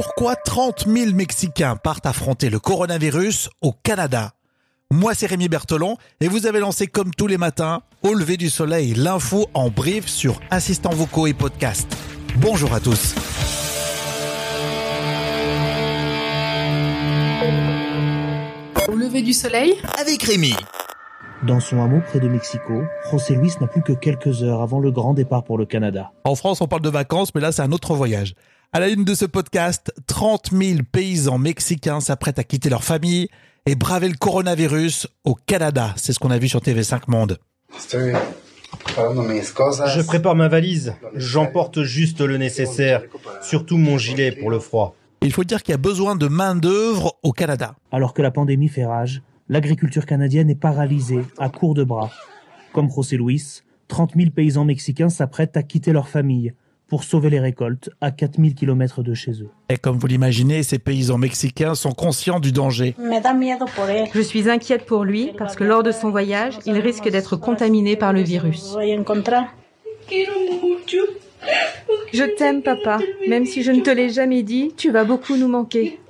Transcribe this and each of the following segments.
Pourquoi 30 000 Mexicains partent affronter le coronavirus au Canada? Moi, c'est Rémi Bertolon et vous avez lancé comme tous les matins, au lever du soleil, l'info en brief sur assistants vocaux et podcast. Bonjour à tous. Au lever du soleil? Avec Rémi. Dans son hameau près de Mexico, José Luis n'a plus que quelques heures avant le grand départ pour le Canada. En France, on parle de vacances, mais là, c'est un autre voyage. À la une de ce podcast, 30 000 paysans mexicains s'apprêtent à quitter leur famille et braver le coronavirus au Canada. C'est ce qu'on a vu sur TV5 Monde. Je prépare ma valise. J'emporte juste le nécessaire, surtout mon gilet pour le froid. Il faut dire qu'il y a besoin de main-d'œuvre au Canada. Alors que la pandémie fait rage, l'agriculture canadienne est paralysée, à court de bras. Comme José Luis, 30 000 paysans mexicains s'apprêtent à quitter leur famille pour sauver les récoltes à 4000 km de chez eux. Et comme vous l'imaginez, ces paysans mexicains sont conscients du danger. Je suis inquiète pour lui parce que lors de son voyage, il risque d'être contaminé par le virus. Je t'aime, papa. Même si je ne te l'ai jamais dit, tu vas beaucoup nous manquer.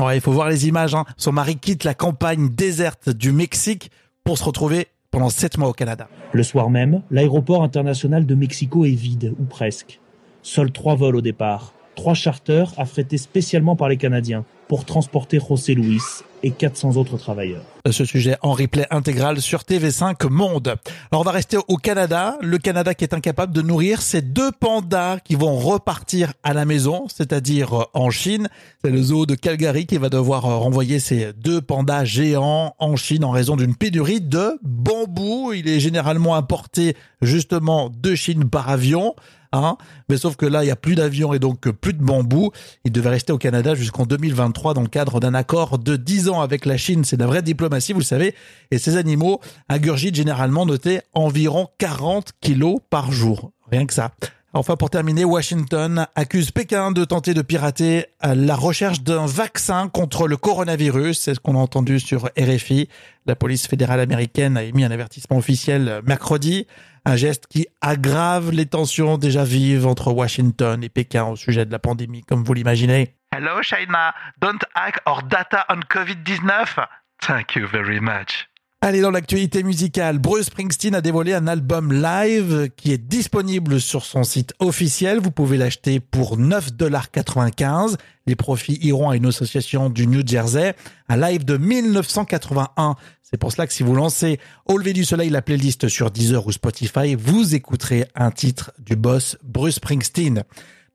Ouais, il faut voir les images. Hein. Son mari quitte la campagne déserte du Mexique pour se retrouver pendant sept mois au Canada. Le soir même, l'aéroport international de Mexico est vide, ou presque. Seuls trois vols au départ. Trois charters affrétés spécialement par les Canadiens pour transporter José Luis et 400 autres travailleurs. Ce sujet en replay intégral sur TV5 Monde. Alors on va rester au Canada, le Canada qui est incapable de nourrir ses deux pandas qui vont repartir à la maison, c'est-à-dire en Chine. C'est le zoo de Calgary qui va devoir renvoyer ses deux pandas géants en Chine en raison d'une pénurie de bambou. Il est généralement importé justement de Chine par avion. Hein mais sauf que là, il y a plus d'avions et donc plus de bambou. Il devait rester au Canada jusqu'en 2023 dans le cadre d'un accord de 10 ans avec la Chine. C'est de la vraie diplomatie, vous le savez. Et ces animaux ingurgitent généralement notés environ 40 kilos par jour. Rien que ça. Enfin, pour terminer, Washington accuse Pékin de tenter de pirater la recherche d'un vaccin contre le coronavirus. C'est ce qu'on a entendu sur RFI. La police fédérale américaine a émis un avertissement officiel mercredi. Un geste qui aggrave les tensions déjà vives entre Washington et Pékin au sujet de la pandémie, comme vous l'imaginez. Hello China, don't hack our data on COVID-19. Thank you very much. Allez, dans l'actualité musicale, Bruce Springsteen a dévoilé un album live qui est disponible sur son site officiel. Vous pouvez l'acheter pour 9,95$. Les profits iront à une association du New Jersey. Un live de 1981. C'est pour cela que si vous lancez Au lever du soleil la playlist sur Deezer ou Spotify, vous écouterez un titre du boss Bruce Springsteen.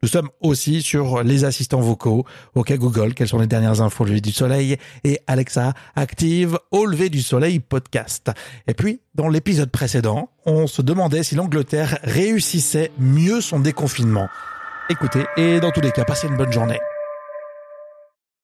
Nous sommes aussi sur les assistants vocaux. OK Google, quelles sont les dernières infos au lever du soleil? Et Alexa active au lever du soleil podcast. Et puis, dans l'épisode précédent, on se demandait si l'Angleterre réussissait mieux son déconfinement. Écoutez, et dans tous les cas, passez une bonne journée.